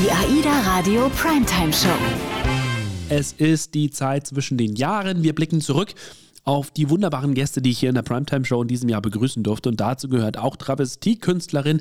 Die AIDA Radio Primetime Show. Es ist die Zeit zwischen den Jahren. Wir blicken zurück auf die wunderbaren Gäste, die ich hier in der Primetime Show in diesem Jahr begrüßen durfte. Und dazu gehört auch Travestiekünstlerin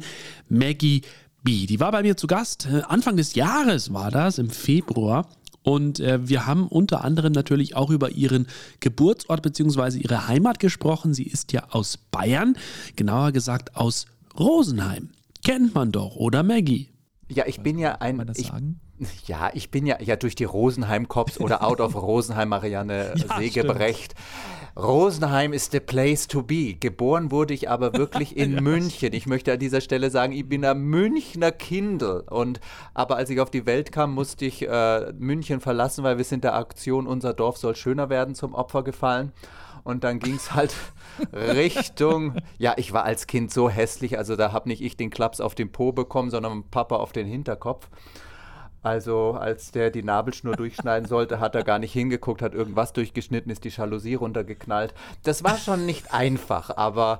Maggie B. Die war bei mir zu Gast. Äh, Anfang des Jahres war das, im Februar. Und äh, wir haben unter anderem natürlich auch über ihren Geburtsort bzw. ihre Heimat gesprochen. Sie ist ja aus Bayern, genauer gesagt aus Rosenheim. Kennt man doch, oder Maggie? Ja, ich bin ja ein. Kann man das ich, sagen? Ja, ich bin ja, ja durch die Rosenheim Cops oder Out of Rosenheim Marianne Ja, Segebrecht. Rosenheim ist the place to be. Geboren wurde ich aber wirklich in München. Ich möchte an dieser Stelle sagen, ich bin ein Münchner Kindel. Und aber als ich auf die Welt kam, musste ich äh, München verlassen, weil wir sind der Aktion Unser Dorf soll schöner werden zum Opfer gefallen. Und dann ging es halt Richtung, ja, ich war als Kind so hässlich, also da habe nicht ich den Klaps auf den Po bekommen, sondern Papa auf den Hinterkopf. Also als der die Nabelschnur durchschneiden sollte, hat er gar nicht hingeguckt, hat irgendwas durchgeschnitten, ist die Jalousie runtergeknallt. Das war schon nicht einfach, aber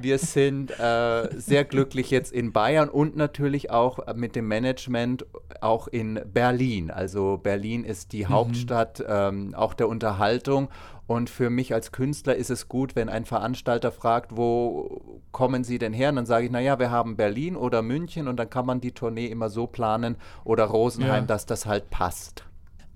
wir sind äh, sehr glücklich jetzt in Bayern und natürlich auch mit dem Management auch in Berlin. Also Berlin ist die Hauptstadt ähm, auch der Unterhaltung und für mich als Künstler ist es gut, wenn ein Veranstalter fragt, wo kommen Sie denn her? Und dann sage ich, naja, wir haben Berlin oder München und dann kann man die Tournee immer so planen oder Rosenheim, Ja. dass das halt passt.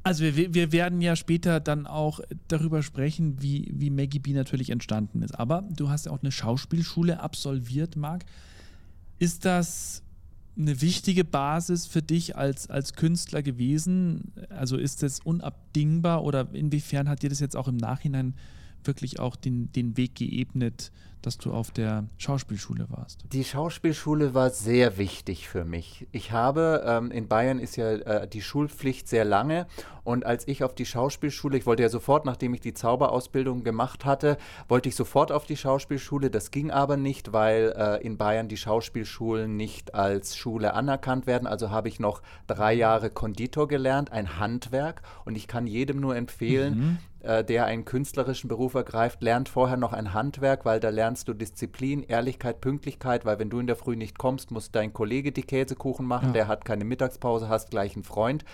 Also wir, wir werden ja später dann auch darüber sprechen, wie, wie Maggie B natürlich entstanden ist. Aber du hast ja auch eine Schauspielschule absolviert, Marc. Ist das eine wichtige Basis für dich als, als Künstler gewesen? Also ist das unabdingbar oder inwiefern hat dir das jetzt auch im Nachhinein wirklich auch den, den Weg geebnet, dass du auf der Schauspielschule warst? Die Schauspielschule war sehr wichtig für mich. Ich habe, ähm, in Bayern ist ja äh, die Schulpflicht sehr lange und als ich auf die Schauspielschule, ich wollte ja sofort, nachdem ich die Zauberausbildung gemacht hatte, wollte ich sofort auf die Schauspielschule. Das ging aber nicht, weil äh, in Bayern die Schauspielschulen nicht als Schule anerkannt werden. Also habe ich noch drei Jahre Konditor gelernt, ein Handwerk und ich kann jedem nur empfehlen, äh, der einen künstlerischen Beruf ergreift, lernt vorher noch ein Handwerk, weil da lernst du Disziplin, Ehrlichkeit, Pünktlichkeit, weil wenn du in der Früh nicht kommst, muss dein Kollege die Käsekuchen machen, Ja. der hat keine Mittagspause, hast gleich einen Freund.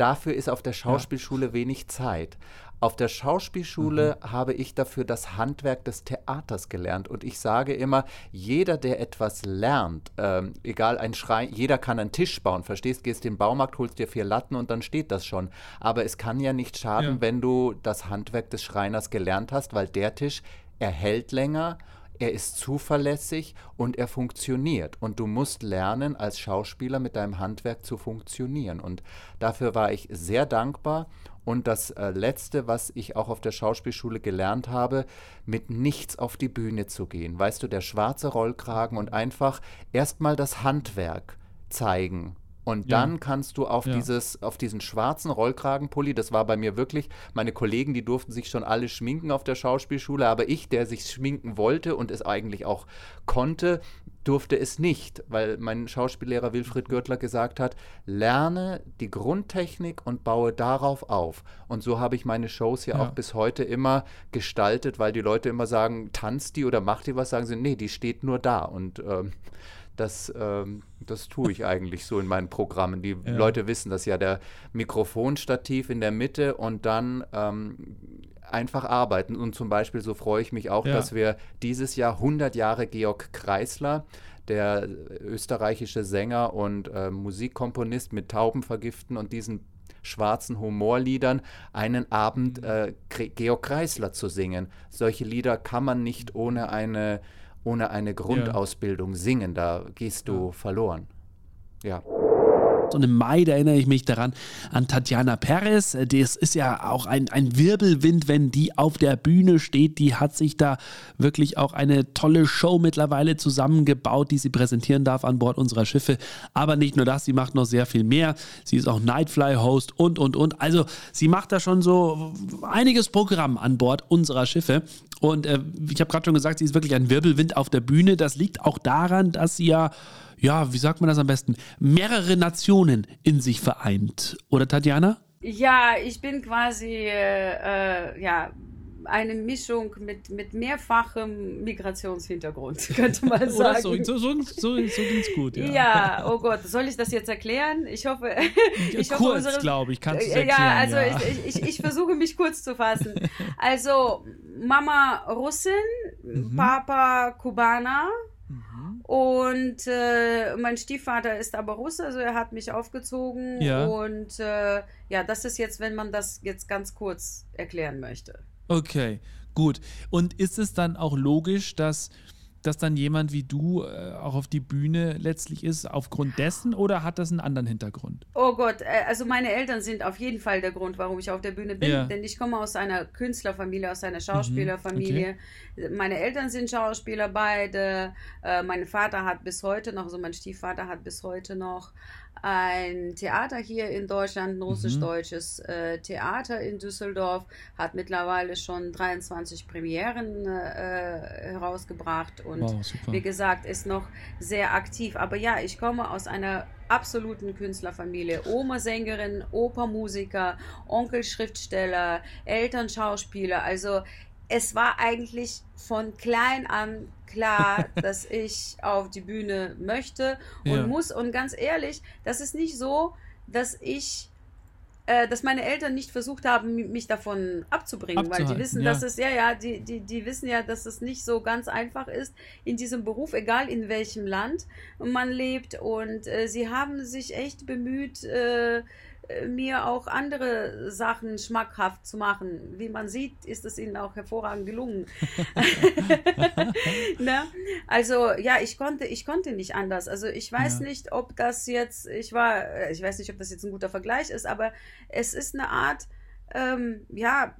Dafür ist auf der Schauspielschule wenig Zeit. Auf der Schauspielschule habe ich dafür das Handwerk des Theaters gelernt. Und ich sage immer, jeder, der etwas lernt, ähm, egal ein Schrein, jeder kann einen Tisch bauen. Verstehst, gehst in den Baumarkt, holst dir vier Latten und dann steht das schon. Aber es kann ja nicht schaden, Ja. wenn du das Handwerk des Schreiners gelernt hast, weil der Tisch, er hält länger, er ist zuverlässig und er funktioniert. Und du musst lernen, als Schauspieler mit deinem Handwerk zu funktionieren. Und dafür war ich sehr dankbar. Und das äh, Letzte, was ich auch auf der Schauspielschule gelernt habe, mit nichts auf die Bühne zu gehen. Weißt du, der schwarze Rollkragen und einfach erstmal das Handwerk zeigen. Und Ja. dann kannst du auf, Ja. dieses, auf diesen schwarzen Rollkragenpulli, das war bei mir wirklich, meine Kollegen, die durften sich schon alle schminken auf der Schauspielschule, aber ich, der sich schminken wollte und es eigentlich auch konnte, durfte es nicht, weil mein Schauspiellehrer Wilfried Görtler gesagt hat, lerne die Grundtechnik und baue darauf auf. Und so habe ich meine Shows ja, Ja. auch bis heute immer gestaltet, weil die Leute immer sagen, tanzt die oder macht die was, sagen sie, nee, die steht nur da. Und ähm, das, ähm, das tue ich eigentlich so in meinen Programmen. Die Ja. Leute wissen das ja, der Mikrofonstativ in der Mitte und dann ähm, einfach arbeiten. Und zum Beispiel, so freue ich mich auch, Ja. dass wir dieses Jahr 100 Jahre Georg Kreisler, der österreichische Sänger und äh, Musikkomponist mit Taubenvergiften und diesen schwarzen Humorliedern einen Abend äh, Kre- Georg Kreisler zu singen. Solche Lieder kann man nicht ohne eine, ohne eine Grundausbildung singen. Da gehst du verloren. Ja. Und im Mai, da erinnere ich mich daran an Tatjana Perez. Das ist ja auch ein, ein Wirbelwind, wenn die auf der Bühne steht. Die hat sich da wirklich auch eine tolle Show mittlerweile zusammengebaut, die sie präsentieren darf an Bord unserer Schiffe. Aber nicht nur das, sie macht noch sehr viel mehr. Sie ist auch Nightfly-Host und, und, und. Also sie macht da schon so einiges Programm an Bord unserer Schiffe. Und äh, ich habe gerade schon gesagt, sie ist wirklich ein Wirbelwind auf der Bühne. Das liegt auch daran, dass sie ja ja, wie sagt man das am besten, mehrere Nationen in sich vereint. Oder Tatjana? Ja, ich bin quasi, äh, äh, ja, eine Mischung mit, mit mehrfachem Migrationshintergrund, könnte man sagen. Oder so, so, so, so ging es gut, ja. Ja, oh Gott, soll ich das jetzt erklären? Ich hoffe, ich hoffe kurz, glaube ich, kannst du es erklären. Ja, also ja. Ich, ich, ich versuche mich kurz zu fassen. Also, Mama Russin, Mhm. Papa Kubaner, und äh, mein Stiefvater ist aber Russe, also er hat mich aufgezogen. Ja. Und äh, ja, das ist jetzt, wenn man das jetzt ganz kurz erklären möchte. Okay, gut. Und ist es dann auch logisch, dass, dass dann jemand wie du äh, auch auf die Bühne letztlich ist, aufgrund dessen oder hat das einen anderen Hintergrund? Oh Gott, äh, also meine Eltern sind auf jeden Fall der Grund, warum ich auf der Bühne bin, Ja. denn ich komme aus einer Künstlerfamilie, aus einer Schauspielerfamilie. Meine Eltern sind Schauspieler beide. Äh, mein Vater hat bis heute noch, also mein Stiefvater hat bis heute noch ein Theater hier in Deutschland, ein russisch-deutsches äh, Theater in Düsseldorf, hat mittlerweile schon 23 Premieren äh, herausgebracht und Wow, wie gesagt, ist noch sehr aktiv. Aber ja, ich komme aus einer absoluten Künstlerfamilie. Oma Sängerin, Opa Musiker, Onkel Schriftsteller, Eltern Schauspieler. Also es war eigentlich von klein an klar, dass ich auf die Bühne möchte und Ja. muss. Und ganz ehrlich, das ist nicht so, dass ich äh, dass meine Eltern nicht versucht haben, mi- mich davon abzubringen, weil die wissen, ja. dass es, ja, ja, die, die, die wissen ja, dass es nicht so ganz einfach ist in diesem Beruf, egal in welchem Land man lebt. Und äh, sie haben sich echt bemüht, äh, mir auch andere Sachen schmackhaft zu machen. Wie man sieht, ist es ihnen auch hervorragend gelungen. ne? Also ja, ich konnte, ich konnte nicht anders. Also ich weiß Ja. nicht, ob das jetzt, ich war, äh, ich weiß nicht, ob das jetzt ein guter Vergleich ist, aber es ist eine Art, ähm, ja,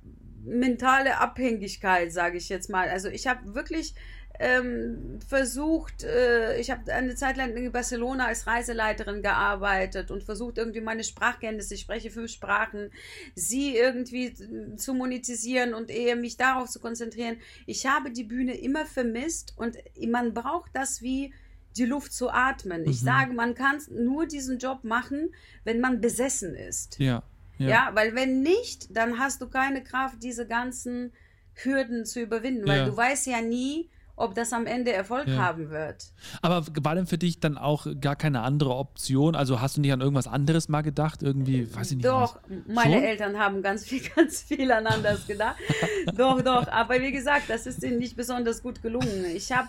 mentale Abhängigkeit, sage ich jetzt mal. Also ich habe wirklich ähm, versucht, äh, ich habe eine Zeit lang in Barcelona als Reiseleiterin gearbeitet und versucht irgendwie meine Sprachkenntnisse, ich spreche fünf Sprachen, sie irgendwie äh, zu monetisieren und eher mich darauf zu konzentrieren. Ich habe die Bühne immer vermisst und man braucht das wie die Luft zu atmen. Ich Mhm. sage, man kann nur diesen Job machen, wenn man besessen ist. Ja. Ja. weil wenn nicht, dann hast du keine Kraft, diese ganzen Hürden zu überwinden, weil Ja. du weißt ja nie, ob das am Ende Erfolg Ja. haben wird. Aber war denn für dich dann auch gar keine andere Option? Also hast du nicht an irgendwas anderes mal gedacht? Irgendwie, weiß ich nicht. Doch, was? meine Schon? Eltern haben ganz viel, ganz viel an anders gedacht. doch, doch. Aber wie gesagt, das ist ihnen nicht besonders gut gelungen. Ich habe,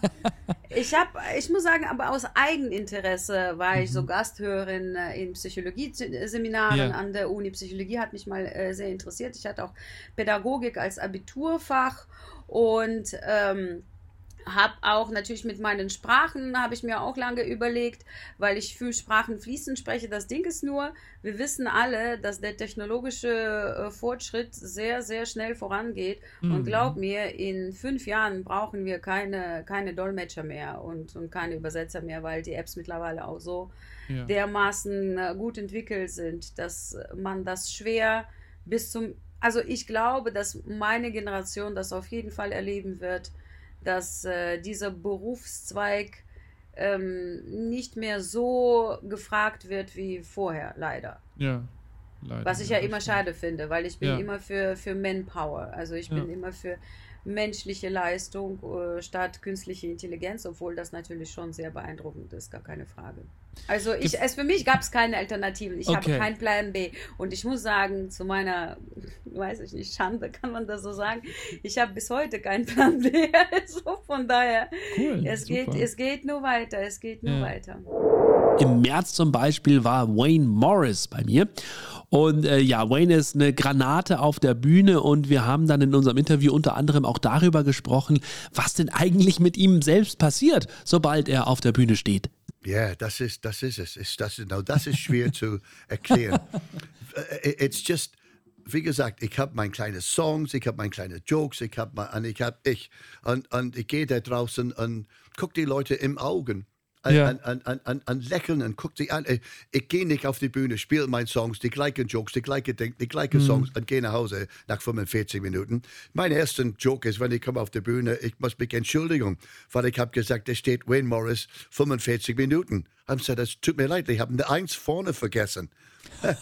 ich habe, ich muss sagen, aber aus Eigeninteresse war ich so Gasthörerin äh, in Psychologie-Seminaren Ja. an der Uni. Psychologie hat mich mal äh, sehr interessiert. Ich hatte auch Pädagogik als Abiturfach und ähm, habe auch natürlich mit meinen Sprachen, habe ich mir auch lange überlegt, weil ich fünf Sprachen fließend spreche. Das Ding ist nur, wir wissen alle, dass der technologische äh, Fortschritt sehr, sehr schnell vorangeht. Und Mhm. glaub mir, in fünf Jahren brauchen wir keine, keine Dolmetscher mehr und, und keine Übersetzer mehr, weil die Apps mittlerweile auch so Ja. dermaßen äh, gut entwickelt sind, dass man das schwer bis zum. Also ich glaube, dass meine Generation das auf jeden Fall erleben wird, dass äh, dieser Berufszweig ähm, nicht mehr so gefragt wird wie vorher, leider. ja. Leider, Was ich ja immer schade finde, weil ich bin Ja. immer für, für Manpower. Also ich bin immer für menschliche Leistung äh, statt künstliche Intelligenz, obwohl das natürlich schon sehr beeindruckend ist, gar keine Frage. Also ich, es für mich gab es keine Alternativen. Ich Okay. habe keinen Plan B. Und ich muss sagen, zu meiner, weiß ich nicht, Schande kann man das so sagen, ich habe bis heute keinen Plan B. Also von daher, Cool. es geht, es geht nur weiter, es geht nur Ja. weiter. Im März zum Beispiel war Wayne Morris bei mir. Und äh, ja, Wayne ist eine Granate auf der Bühne und wir haben dann in unserem Interview unter anderem auch darüber gesprochen, was denn eigentlich mit ihm selbst passiert, sobald er auf der Bühne steht. Ja, das ist, das ist es. Ist das, no, das ist schwer zu erklären. It's just, wie gesagt, ich habe meine kleinen Songs, ich habe meine kleinen Jokes, ich habe und ich habe ich und, und ich gehe da draußen und gucke die Leute im Augen. Und, Ja. und, und, und, und lächeln und guck sie an. Ich, ich gehe nicht auf die Bühne, spiele meine Songs, die gleichen Jokes, die gleichen Dinge, die gleichen Songs und gehe nach Hause nach 45 Minuten. Mein erster Joke ist, wenn ich komme auf die Bühne, ich muss mich entschuldigen, weil ich habe gesagt, da steht Wayne Morris 45 Minuten. haben gesagt, es tut mir leid, ich habe eine Eins vorne vergessen. it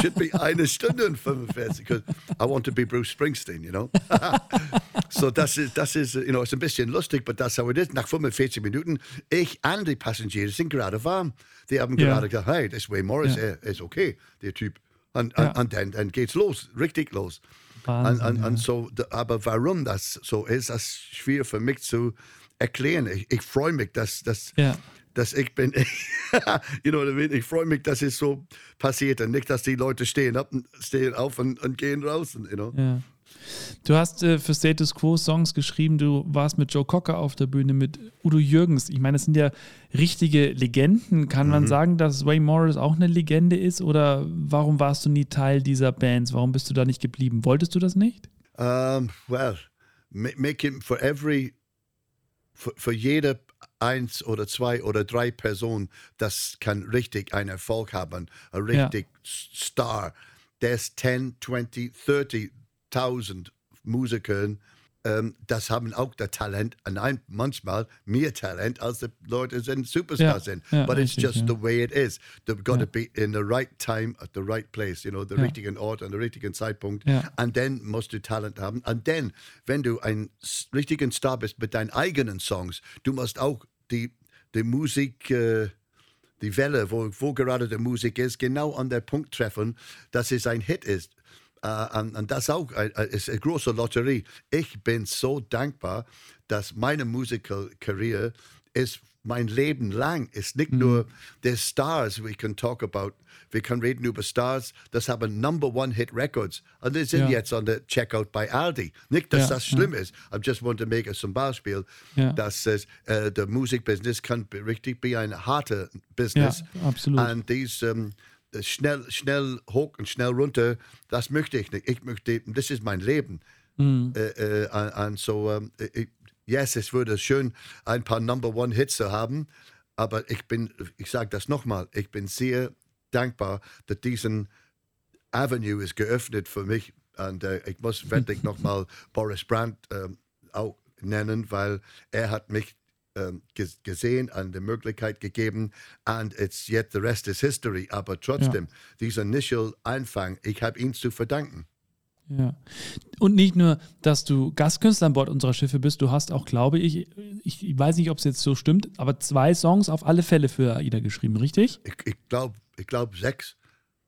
should be eine Stunde und 45, because I want to be Bruce Springsteen, you know. so das ist, das ist, you know, ist ein bisschen lustig, but that's how it is. Nach 45 Minuten, ich und die Passagiere sind gerade warm. Die haben Ja. gerade gesagt, hey, das Way Morris, er ist okay, der Typ. Und, Ja. und, dann, dann geht's los, richtig los. Wahnsinn, und, und, ja. und so, aber warum das so ist, das ist schwer für mich zu erklären. Ich, ich freue mich, dass, dass, Ja. Dass ich bin, you know what I mean? Ich freue mich, dass es so passiert und nicht, dass die Leute stehen, ab, stehen auf und, und gehen raus, you know? Ja. Du hast äh, für Status Quo Songs geschrieben, du warst mit Joe Cocker auf der Bühne, mit Udo Jürgens. Ich meine, das sind ja richtige Legenden. Kann Mhm. man sagen, dass Wayne Morris auch eine Legende ist? Oder warum warst du nie Teil dieser Bands? Warum bist du da nicht geblieben? Wolltest du das nicht? Um, well, ma- make it for every, für jede eins oder zwei oder drei Personen, das kann richtig einen Erfolg haben, ein Ja. richtig Star. There's 10, 20, 30.000 Musikern, ähm, das haben auch das Talent, und ein, manchmal mehr Talent, als die Leute sind Superstars Ja, sind. ja, But it's richtig, just ja. the way it is. They've got Ja. to be in the right time, at the right place, you know, the Ja. richtigen Ort, an der richtigen Zeitpunkt. Ja. Und dann musst du Talent haben. Und dann, wenn du ein richtigen Star bist mit deinen eigenen Songs, du musst auch die, die Musik, äh, die Welle, wo, wo gerade die Musik ist, genau an der Punkt treffen, dass es ein Hit ist. Äh, und, und das auch äh, ist eine große Lotterie. Ich bin so dankbar, dass meine Musical-Karriere ist mein Leben lang ist nicht mhm. nur der Stars, we can talk about, wir können reden über Stars, das haben Number One Hit Records und die sind Ja. jetzt an der Checkout bei Aldi. Nicht, dass Ja, das schlimm ist, I just want to make it zum Beispiel, Ja. dass es, äh, der Musikbusiness kann be- richtig be ein harter Business. Ja, absolut. Und dies ähm, schnell, schnell hoch und schnell runter, das möchte ich nicht. Ich möchte, das ist mein Leben. Mhm. Äh, äh, und, so, um, ähm, ich, yes, es würde schön, ein paar Number One Hits zu haben, aber ich bin, ich sage das nochmal, ich bin sehr dankbar, dass diesen Avenue ist geöffnet für mich. Und äh, ich muss wirklich nochmal Boris Brandt ähm, auch nennen, weil er hat mich ähm, ges- gesehen und die Möglichkeit gegeben. Und it's yet the rest is history. Aber trotzdem, dieser initial Anfang, ich habe ihn zu verdanken. Ja. Und nicht nur, dass du Gastkünstler an Bord unserer Schiffe bist, du hast auch, glaube ich, ich, weiß nicht, ob es jetzt so stimmt, aber zwei Songs auf alle Fälle für AIDA geschrieben, richtig? Ich, ich glaube, ich glaub sechs.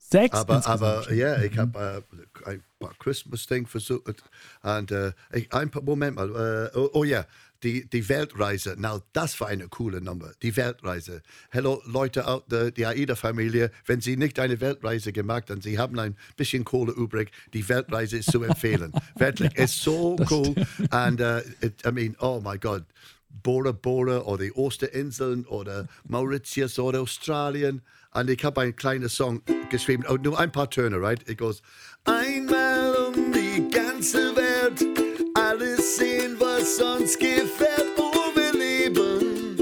Sechs Aber, aber ja, ich habe äh, ein paar Christmas-Ding versucht. Und äh, ich, ein paar, Moment mal. Äh, oh, oh ja, die, die Weltreise. Now, das war eine coole Nummer. Die Weltreise. Hello, Leute der die AIDA-Familie. Wenn Sie nicht eine Weltreise gemacht haben, Sie haben ein bisschen Kohle übrig, die Weltreise ist zu empfehlen. Wirklich, ist so cool. Und uh, it, I mean, oh my God. Bora Bora oder die Osterinseln oder Mauritius oder Australien. Und ich habe einen kleinen Song geschrieben, oh, nur ein paar Töne, right? It goes, einmal um die ganze Welt, sehen, was uns gefällt. Oh, wir leben,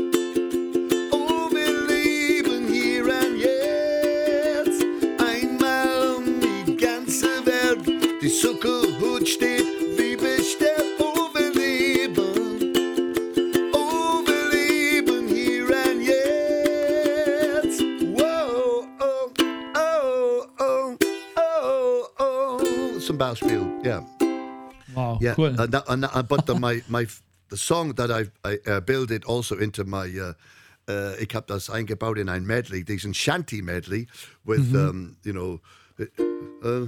oh, wir leben hier und jetzt. Einmal um die ganze Welt, die Zuckerhut steht wie bestellt. Oh, wir leben. Oh, wir leben hier und jetzt. Wow, oh, oh, oh, oh, oh. Zum Beispiel, ja. Wow, Yeah, cool. and that, and that, but the, my, my, the song that I, I uh, built it also into my, uh, uh, ich habe das eingebaut in ein Medley, diesen Shanty Medley with, um, you know, uh, uh,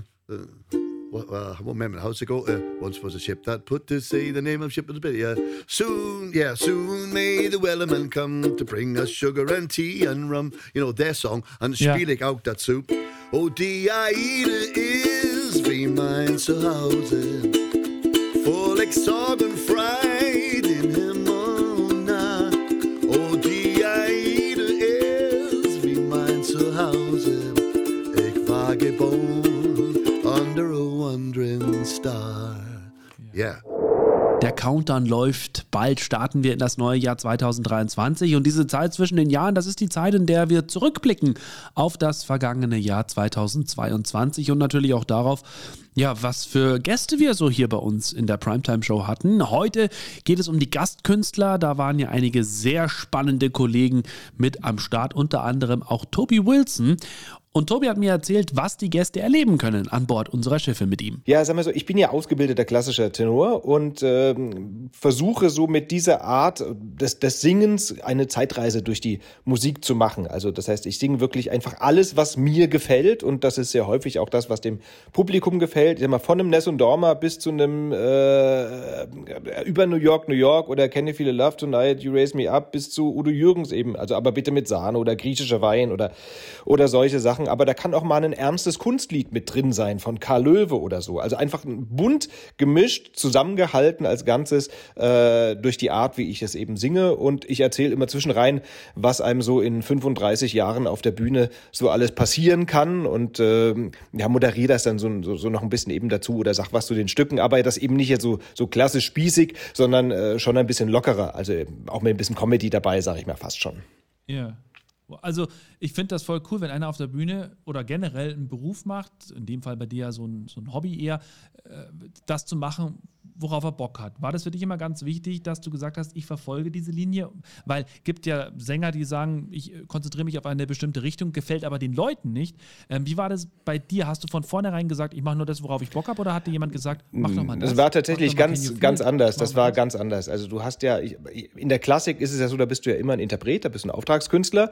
what, uh, one moment, how's it go? Uh, once was a ship that put to sea, the name of ship was yeah. Soon, yeah, soon may the Wellerman come to bring us sugar and tea and rum. You know, their song. And Ja. spiele ich auch dazu. Oh, die Aide ist wie mein Zuhause. Oh. Der Countdown läuft. Bald starten wir in das neue Jahr 2023 und diese Zeit zwischen den Jahren, das ist die Zeit, in der wir zurückblicken auf das vergangene Jahr 2022 und natürlich auch darauf, ja, was für Gäste wir so hier bei uns in der Primetime Show hatten. Heute geht es um die Gastkünstler. Da waren ja einige sehr spannende Kollegen mit am Start, unter anderem auch Toby Wilson. Und Tobi hat mir erzählt, was die Gäste erleben können an Bord unserer Schiffe mit ihm. Ja, sag mal so, ich bin ja ausgebildeter klassischer Tenor und äh, versuche so mit dieser Art des, des Singens eine Zeitreise durch die Musik zu machen. Also das heißt, ich singe wirklich einfach alles, was mir gefällt und das ist sehr häufig auch das, was dem Publikum gefällt. Ich sag mal, von einem Ness und Dorma bis zu einem äh, über New York, New York oder You Feel Love Tonight, You Raise Me Up bis zu Udo Jürgens eben. Also aber bitte mit Sahne oder griechischer Wein oder, oder solche Sachen aber da kann auch mal ein ernstes Kunstlied mit drin sein von Karl Löwe oder so. Also einfach bunt gemischt, zusammengehalten als Ganzes äh, durch die Art, wie ich es eben singe. Und ich erzähle immer zwischenrein, was einem so in 35 Jahren auf der Bühne so alles passieren kann und äh, ja, moderiere das dann so, so, so noch ein bisschen eben dazu oder sag was zu den Stücken, aber das eben nicht jetzt so, so klassisch spießig, sondern äh, schon ein bisschen lockerer. Also auch mit ein bisschen Comedy dabei, sage ich mal fast schon. Ja. Also ich finde das voll cool, wenn einer auf der Bühne oder generell einen Beruf macht, in dem Fall bei dir ja so ein, so ein Hobby eher, äh, das zu machen, worauf er Bock hat. War das für dich immer ganz wichtig, dass du gesagt hast, ich verfolge diese Linie? Weil es gibt ja Sänger, die sagen, ich äh, konzentriere mich auf eine bestimmte Richtung, gefällt aber den Leuten nicht. Ähm, wie war das bei dir? Hast du von vornherein gesagt, ich mache nur das, worauf ich Bock habe, oder hat dir jemand gesagt, mach doch mal das? Das war tatsächlich ganz, ganz anders. Das war ganz anders. Also du hast ja, in der Klassik ist es ja so, da bist du ja immer ein Interpret, da bist du ein Auftragskünstler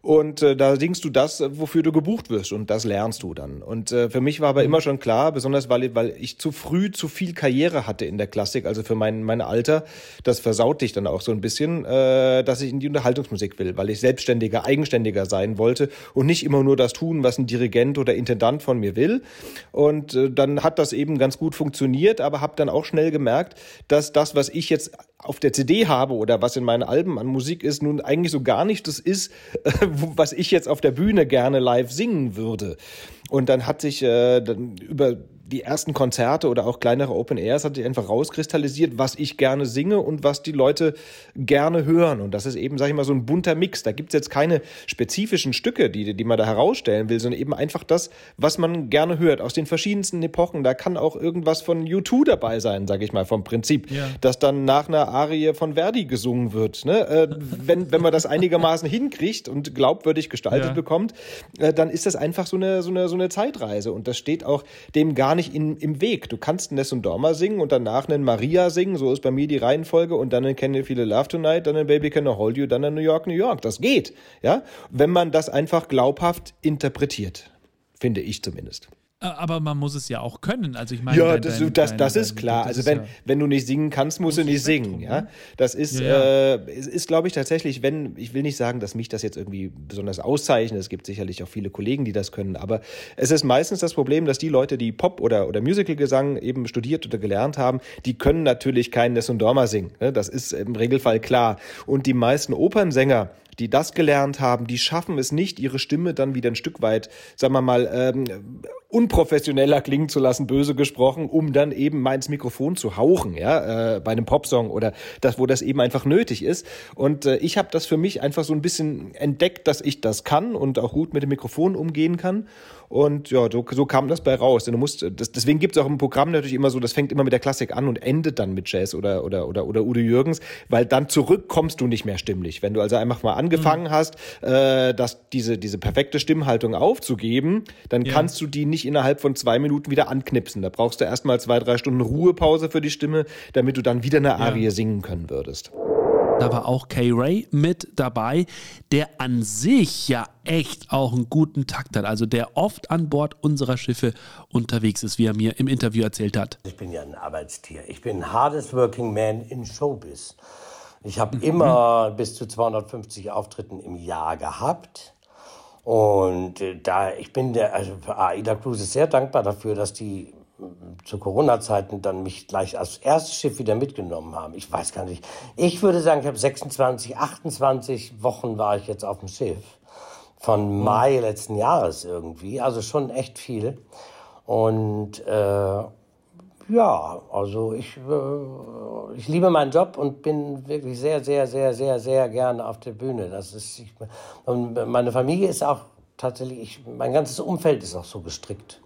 und äh, da singst du das, wofür du gebucht wirst und das lernst du dann. Und äh, für mich war aber mhm. immer schon klar, besonders weil, weil ich zu früh zu viel Karriere hatte in der Klassik, also für mein, mein Alter, das versaut dich dann auch so ein bisschen, äh, dass ich in die Unterhaltungsmusik will, weil ich selbstständiger, eigenständiger sein wollte und nicht immer nur das tun, was ein Dirigent oder Intendant von mir will. Und äh, dann hat das eben ganz gut funktioniert, aber habe dann auch schnell gemerkt, dass das, was ich jetzt auf der CD habe oder was in meinen Alben an Musik ist, nun eigentlich so gar nicht das ist, was ich jetzt auf der Bühne gerne live singen würde. Und dann hat sich äh, dann über die ersten Konzerte oder auch kleinere Open Airs hat sich einfach rauskristallisiert, was ich gerne singe und was die Leute gerne hören. Und das ist eben, sag ich mal, so ein bunter Mix. Da gibt's jetzt keine spezifischen Stücke, die, die man da herausstellen will, sondern eben einfach das, was man gerne hört, aus den verschiedensten Epochen. Da kann auch irgendwas von U2 dabei sein, sag ich mal, vom Prinzip, ja. dass dann nach einer Arie von Verdi gesungen wird. Ne? Äh, wenn, wenn man das einigermaßen hinkriegt und glaubwürdig gestaltet ja. bekommt, äh, dann ist das einfach so eine, so, eine, so eine Zeitreise. Und das steht auch dem gar nicht in, im Weg. Du kannst Ness und Dorma singen und danach einen Maria singen, so ist bei mir die Reihenfolge, und dann einen Can You Feel Love Tonight, dann einen Baby Can I Hold You, dann einen New York, New York. Das geht, ja, wenn man das einfach glaubhaft interpretiert, finde ich zumindest. Äh, aber man muss es ja auch können. Also ich meine, ja, dein, das, dein, das, das dein, ist klar. also wenn, ja wenn du nicht singen kannst, musst du nicht singen. Ja, ne? das ist, ja, ja. Äh, ist, ist glaube ich tatsächlich, wenn ich will nicht sagen, dass mich das jetzt irgendwie besonders auszeichnet. Es gibt sicherlich auch viele Kollegen, die das können. Aber es ist meistens das Problem, dass die Leute, die Pop oder oder Musicalgesang eben studiert oder gelernt haben, die können natürlich keinen Ness und Dorma singen. Ne? Das ist im Regelfall klar. Und die meisten Opernsänger die das gelernt haben, die schaffen es nicht, ihre Stimme dann wieder ein Stück weit, sagen wir mal, ähm, unprofessioneller klingen zu lassen, böse gesprochen, um dann eben mal ins Mikrofon zu hauchen, ja, äh, bei einem Popsong oder das, wo das eben einfach nötig ist. Und äh, ich habe das für mich einfach so ein bisschen entdeckt, dass ich das kann und auch gut mit dem Mikrofon umgehen kann. Und ja, so, so kam das bei raus. Denn du musst, das, deswegen gibt es auch im Programm natürlich immer so, das fängt immer mit der Klassik an und endet dann mit Jazz oder, oder, oder, oder Udo Jürgens, weil dann zurück kommst du nicht mehr stimmlich. Wenn du also einfach mal angefangen mhm. hast, äh, dass diese, diese perfekte Stimmhaltung aufzugeben, dann ja. kannst du die nicht innerhalb von zwei Minuten wieder anknipsen. Da brauchst du erstmal zwei, drei Stunden Ruhepause für die Stimme, damit du dann wieder eine Arie ja. singen können würdest. Da war auch Kay Ray mit dabei, der an sich ja echt auch einen guten Takt hat. Also der oft an Bord unserer Schiffe unterwegs ist, wie er mir im Interview erzählt hat. Ich bin ja ein Arbeitstier. Ich bin ein hardest working man in Showbiz. Ich habe mhm. immer bis zu 250 Auftritten im Jahr gehabt. Und äh, da ich bin der, also AIDA Cruise ist sehr dankbar dafür, dass die zu Corona-Zeiten dann mich gleich als erstes Schiff wieder mitgenommen haben. Ich weiß gar nicht. Ich würde sagen, ich habe 26, 28 Wochen war ich jetzt auf dem Schiff. Von Mai letzten Jahres irgendwie. Also schon echt viel. Und äh, ja, also ich, äh, ich liebe meinen Job und bin wirklich sehr, sehr, sehr, sehr, sehr gerne auf der Bühne. Das ist, ich, und meine Familie ist auch tatsächlich, ich, mein ganzes Umfeld ist auch so gestrickt.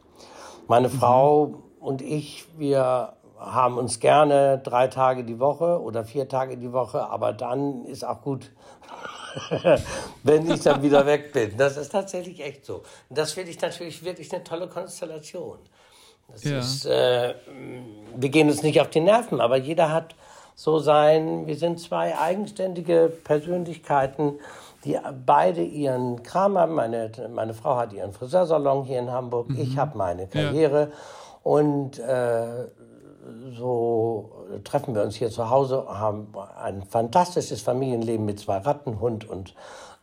Meine mhm. Frau und ich, wir haben uns gerne drei Tage die Woche oder vier Tage die Woche, aber dann ist auch gut, wenn ich dann wieder weg bin. Das ist tatsächlich echt so. Und das finde ich natürlich wirklich eine tolle Konstellation. Das ja. ist, äh, wir gehen uns nicht auf die Nerven, aber jeder hat so sein, wir sind zwei eigenständige Persönlichkeiten, die beide ihren Kram haben. Meine, meine Frau hat ihren Friseursalon hier in Hamburg, mhm. ich habe meine Karriere. Ja. Und äh, so treffen wir uns hier zu Hause, haben ein fantastisches Familienleben mit zwei Ratten, Hund und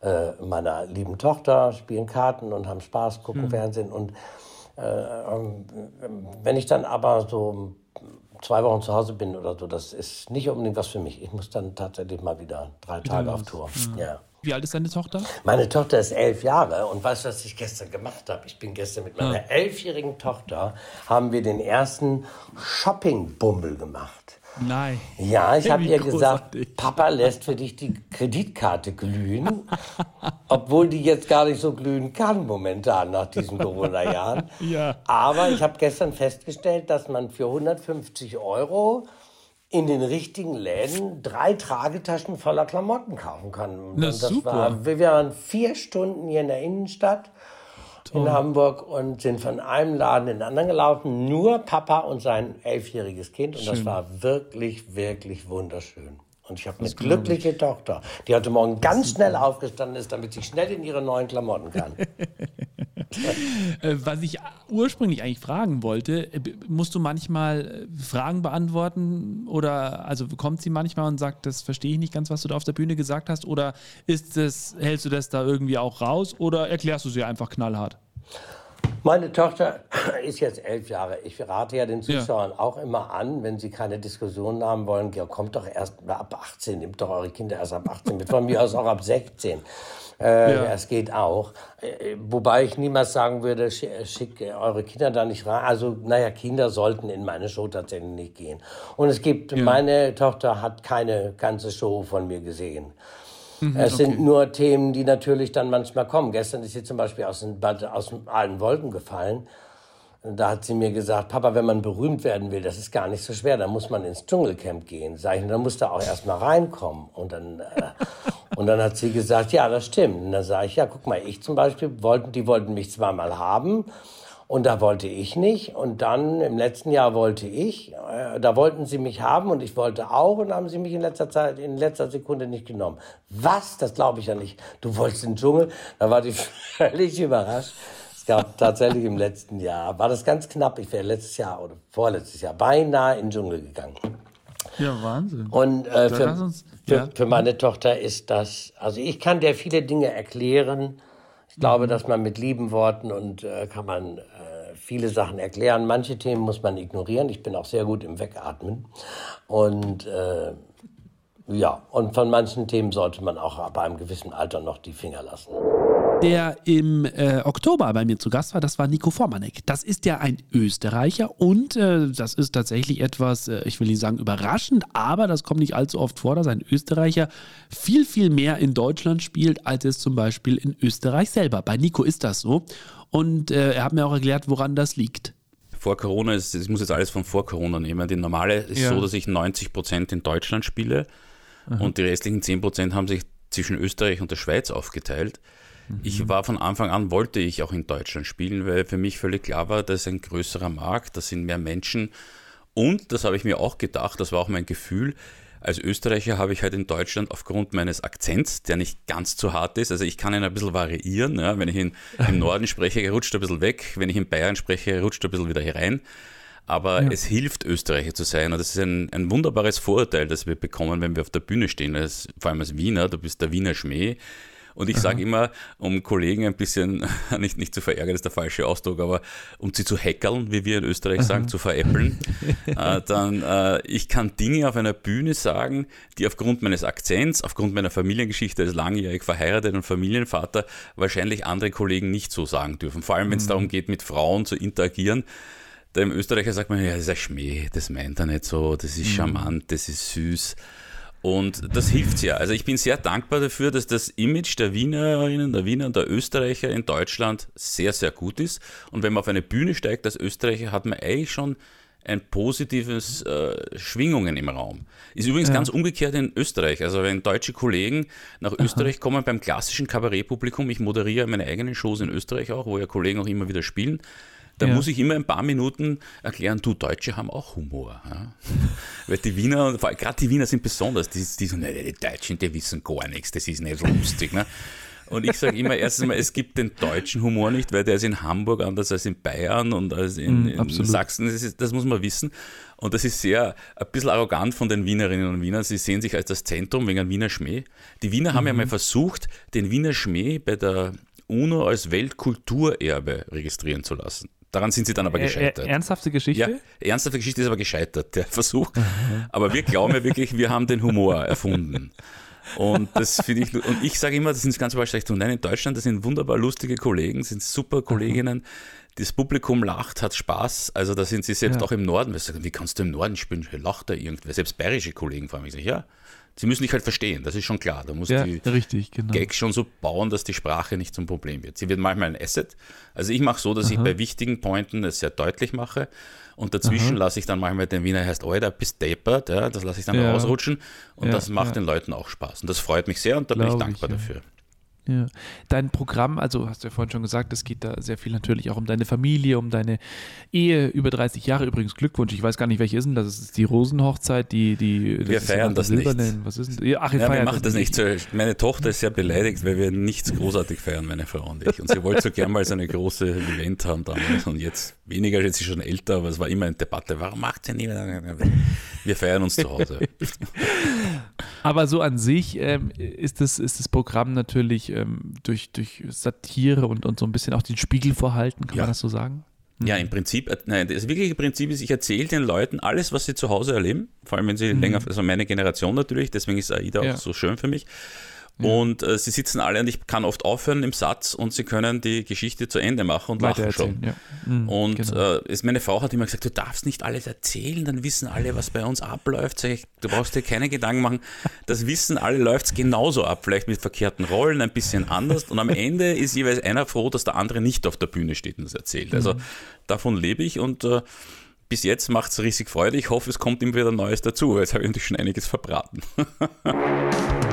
äh, meiner lieben Tochter, spielen Karten und haben Spaß, gucken mhm. Fernsehen. Und wenn ich dann aber so zwei Wochen zu Hause bin oder so, das ist nicht unbedingt was für mich. Ich muss dann tatsächlich mal wieder drei Tage auf Tour. Ja. ja. Wie alt ist deine Tochter? Meine Tochter ist elf Jahre und weißt du, was ich gestern gemacht habe? Ich bin gestern mit meiner ja. elfjährigen Tochter, haben wir den ersten Shopping-Bummel gemacht. Nein. Ja, ich habe ihr gesagt, Papa lässt für dich die Kreditkarte glühen, obwohl die jetzt gar nicht so glühen kann momentan nach diesen Corona-Jahren. ja. Aber ich habe gestern festgestellt, dass man für 150 Euro in den richtigen Läden drei Tragetaschen voller Klamotten kaufen kann. Na, das super. War, wir waren vier Stunden hier in der Innenstadt In Hamburg und sind von einem Laden in den anderen gelaufen. Nur Papa und sein elfjähriges Kind. Und Schön. das war wirklich, wirklich wunderschön. Und ich habe eine glückliche Tochter, die heute Morgen ganz schnell aufgestanden ist, damit sie schnell in ihre neuen Klamotten kann. Äh, was ich ursprünglich eigentlich fragen wollte, äh, musst du manchmal äh, Fragen beantworten oder also kommt sie manchmal und sagt, das verstehe ich nicht ganz, was du da auf der Bühne gesagt hast oder ist das, hältst du das da irgendwie auch raus oder erklärst du sie einfach knallhart? Meine Tochter ist jetzt elf Jahre. Ich rate ja den Zuschauern ja. auch immer an, wenn sie keine Diskussionen haben wollen, kommt doch erst ab 18, nehmt doch eure Kinder erst ab 18 mit, von mir aus auch ab 16. Äh, ja. Es geht auch. Äh, wobei ich niemals sagen würde, schickt eure Kinder da nicht rein. Also, naja, Kinder sollten in meine Show tatsächlich nicht gehen. Und es gibt, ja. meine Tochter hat keine ganze Show von mir gesehen. Mhm, es okay. sind nur Themen, die natürlich dann manchmal kommen. Gestern ist sie zum Beispiel aus, den, aus allen Wolken gefallen. Da hat sie mir gesagt, Papa, wenn man berühmt werden will, das ist gar nicht so schwer, dann muss man ins Dschungelcamp gehen. Sag ich, dann muss da auch erst mal reinkommen. Und dann, äh, und dann hat sie gesagt, ja, das stimmt. Und dann sage ich, ja, guck mal, ich zum Beispiel, wollten, die wollten mich zweimal haben. Und da wollte ich nicht. Und dann im letzten Jahr wollte ich. Äh, da wollten sie mich haben und ich wollte auch. Und haben sie mich in letzter Zeit, in letzter Sekunde nicht genommen. Was? Das glaube ich ja nicht. Du wolltest den Dschungel? Da war die völlig überrascht. Es gab tatsächlich im letzten Jahr, war das ganz knapp. Ich wäre letztes Jahr oder vorletztes Jahr beinahe in den Dschungel gegangen. Ja, Wahnsinn. Und äh, für, uns, für, ja. für, meine Tochter ist das, also ich kann der viele Dinge erklären. Ich glaube, mhm. dass man mit lieben Worten und äh, kann man äh, viele Sachen erklären. Manche Themen muss man ignorieren. Ich bin auch sehr gut im Wegatmen. Und äh, ja, und von manchen Themen sollte man auch ab einem gewissen Alter noch die Finger lassen der im äh, Oktober bei mir zu Gast war, das war Nico Formanek. Das ist ja ein Österreicher und äh, das ist tatsächlich etwas, äh, ich will nicht sagen überraschend, aber das kommt nicht allzu oft vor, dass ein Österreicher viel, viel mehr in Deutschland spielt, als es zum Beispiel in Österreich selber. Bei Nico ist das so und äh, er hat mir auch erklärt, woran das liegt vor Corona ist, ich muss jetzt alles von vor Corona nehmen. Die normale ist ja. so, dass ich 90 Prozent in Deutschland spiele Aha. und die restlichen 10 Prozent haben sich zwischen Österreich und der Schweiz aufgeteilt. Ich war von Anfang an, wollte ich auch in Deutschland spielen, weil für mich völlig klar war, das ist ein größerer Markt, da sind mehr Menschen. Und, das habe ich mir auch gedacht, das war auch mein Gefühl, als Österreicher habe ich halt in Deutschland aufgrund meines Akzents, der nicht ganz zu hart ist, also ich kann ihn ein bisschen variieren. Ja, wenn ich in, im Norden spreche, rutscht er ein bisschen weg. Wenn ich in Bayern spreche, rutscht er ein bisschen wieder herein. Aber ja. es hilft, Österreicher zu sein. Und das ist ein, ein wunderbares Vorurteil, das wir bekommen, wenn wir auf der Bühne stehen. Als, vor allem als Wiener, du bist der Wiener Schmäh. Und ich sage immer, um Kollegen ein bisschen, nicht, nicht zu verärgern, ist der falsche Ausdruck, aber um sie zu hackeln, wie wir in Österreich sagen, zu veräppeln, äh, dann äh, ich kann Dinge auf einer Bühne sagen, die aufgrund meines Akzents, aufgrund meiner Familiengeschichte als langjährig verheiratet und Familienvater wahrscheinlich andere Kollegen nicht so sagen dürfen. Vor allem, wenn es mhm. darum geht, mit Frauen zu interagieren dem Österreicher sagt man, ja, das ist ein Schmäh, das meint er nicht so, das ist mhm. charmant, das ist süß. Und das hilft ja. Also ich bin sehr dankbar dafür, dass das Image der Wienerinnen, der Wiener und der Österreicher in Deutschland sehr, sehr gut ist. Und wenn man auf eine Bühne steigt als Österreicher, hat man eigentlich schon ein positives äh, Schwingungen im Raum. Ist übrigens ja. ganz umgekehrt in Österreich. Also wenn deutsche Kollegen nach Aha. Österreich kommen beim klassischen Kabarettpublikum, ich moderiere meine eigenen Shows in Österreich auch, wo ja Kollegen auch immer wieder spielen, da ja. muss ich immer ein paar Minuten erklären, du, Deutsche haben auch Humor. Ja? Weil die Wiener, gerade die Wiener sind besonders, die, die so, ne, die Deutschen, die wissen gar nichts, das ist nicht lustig. Ne? Und ich sage immer erstens mal, es gibt den deutschen Humor nicht, weil der ist in Hamburg anders als in Bayern und als in, mm, in Sachsen. Das, ist, das, muss man wissen. Und das ist sehr ein bisschen arrogant von den Wienerinnen und Wienern. Sie sehen sich als das Zentrum wegen einem Wiener Schmäh. Die Wiener mhm. haben ja mhm. mal versucht, den Wiener Schmäh bei der UNO als Weltkulturerbe registrieren zu lassen. Daran sind sie dann aber gescheitert. ernsthafte Geschichte? Ja, ernsthafte Geschichte ist aber gescheitert, der Versuch. aber wir glauben ja wirklich, wir haben den Humor erfunden. Und das finde ich, und ich sage immer, das sind ganz falsch und nein, in Deutschland, das sind wunderbar lustige Kollegen, sind super Kolleginnen. Das Publikum lacht, hat Spaß. Also da sind sie selbst ja. auch im Norden. Sagen, wie kannst du im Norden spielen? Lacht da irgendwer? Selbst bayerische Kollegen fragen mich, ja, sie müssen dich halt verstehen, das ist schon klar. Da muss ja, die richtig, genau. Gags schon so bauen, dass die Sprache nicht zum Problem wird. Sie wird manchmal ein Asset. Also ich mache so, dass Aha. ich bei wichtigen Pointen es sehr deutlich mache und dazwischen lasse ich dann manchmal den Wiener heißt, Alter, bist deppert, ja, das lasse ich dann ja. rausrutschen und ja, das macht den Leuten auch Spaß. Und das freut mich sehr und da Glaube bin ich dankbar ich, dafür. Ja. Dein Programm, also hast du ja vorhin schon gesagt, es geht da sehr viel natürlich auch um deine Familie, um deine Ehe über 30 Jahre. Übrigens Glückwunsch, ich weiß gar nicht, welche ist denn das? Ist die Rosenhochzeit, die, die Wir feiern das nicht. Was ist denn? Ach, ihr ja, wir machen das nicht. Meine Tochter ist sehr beleidigt, weil wir nichts großartig feiern, meine Frau und ich. Und sie wollte so gern mal so eine große Event haben damals und jetzt weniger, jetzt ist sie schon älter, aber es war immer eine Debatte. Warum macht sie nie? Wir feiern uns zu Hause. aber so an sich ähm, ist, das, ist das Programm natürlich ähm, durch, durch Satire und, und so ein bisschen auch den Spiegel vorhalten, kann ja. man das so sagen? Ja, im Prinzip, äh, nein, das wirkliche Prinzip ist, ich erzähle den Leuten alles, was sie zu Hause erleben, vor allem wenn sie mhm. länger, also meine Generation natürlich, deswegen ist AIDA ja. auch so schön für mich. Und äh, sie sitzen alle und ich kann oft aufhören im Satz und sie können die Geschichte zu Ende machen und lachen schon. Ja. Mhm, und genau. äh, meine Frau hat immer gesagt, du darfst nicht alles erzählen, dann wissen alle, was bei uns abläuft. Ich, du brauchst dir keine Gedanken machen. Das wissen alle, läuft es genauso ab, vielleicht mit verkehrten Rollen, ein bisschen anders. Und am Ende ist jeweils einer froh, dass der andere nicht auf der Bühne steht und das erzählt. Also mhm. davon lebe ich und äh, bis jetzt macht es riesig Freude. Ich hoffe, es kommt immer wieder Neues dazu. Jetzt habe ich natürlich schon einiges verbraten.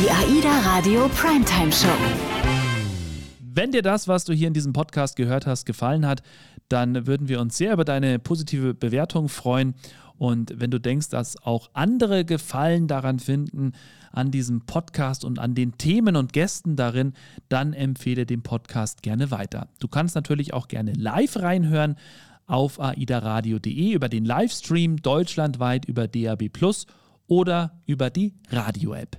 Die AIDA Radio Primetime Show. Wenn dir das, was du hier in diesem Podcast gehört hast, gefallen hat, dann würden wir uns sehr über deine positive Bewertung freuen. Und wenn du denkst, dass auch andere Gefallen daran finden, an diesem Podcast und an den Themen und Gästen darin, dann empfehle den Podcast gerne weiter. Du kannst natürlich auch gerne live reinhören auf aidaradio.de über den Livestream deutschlandweit über DAB Plus oder über die Radio-App.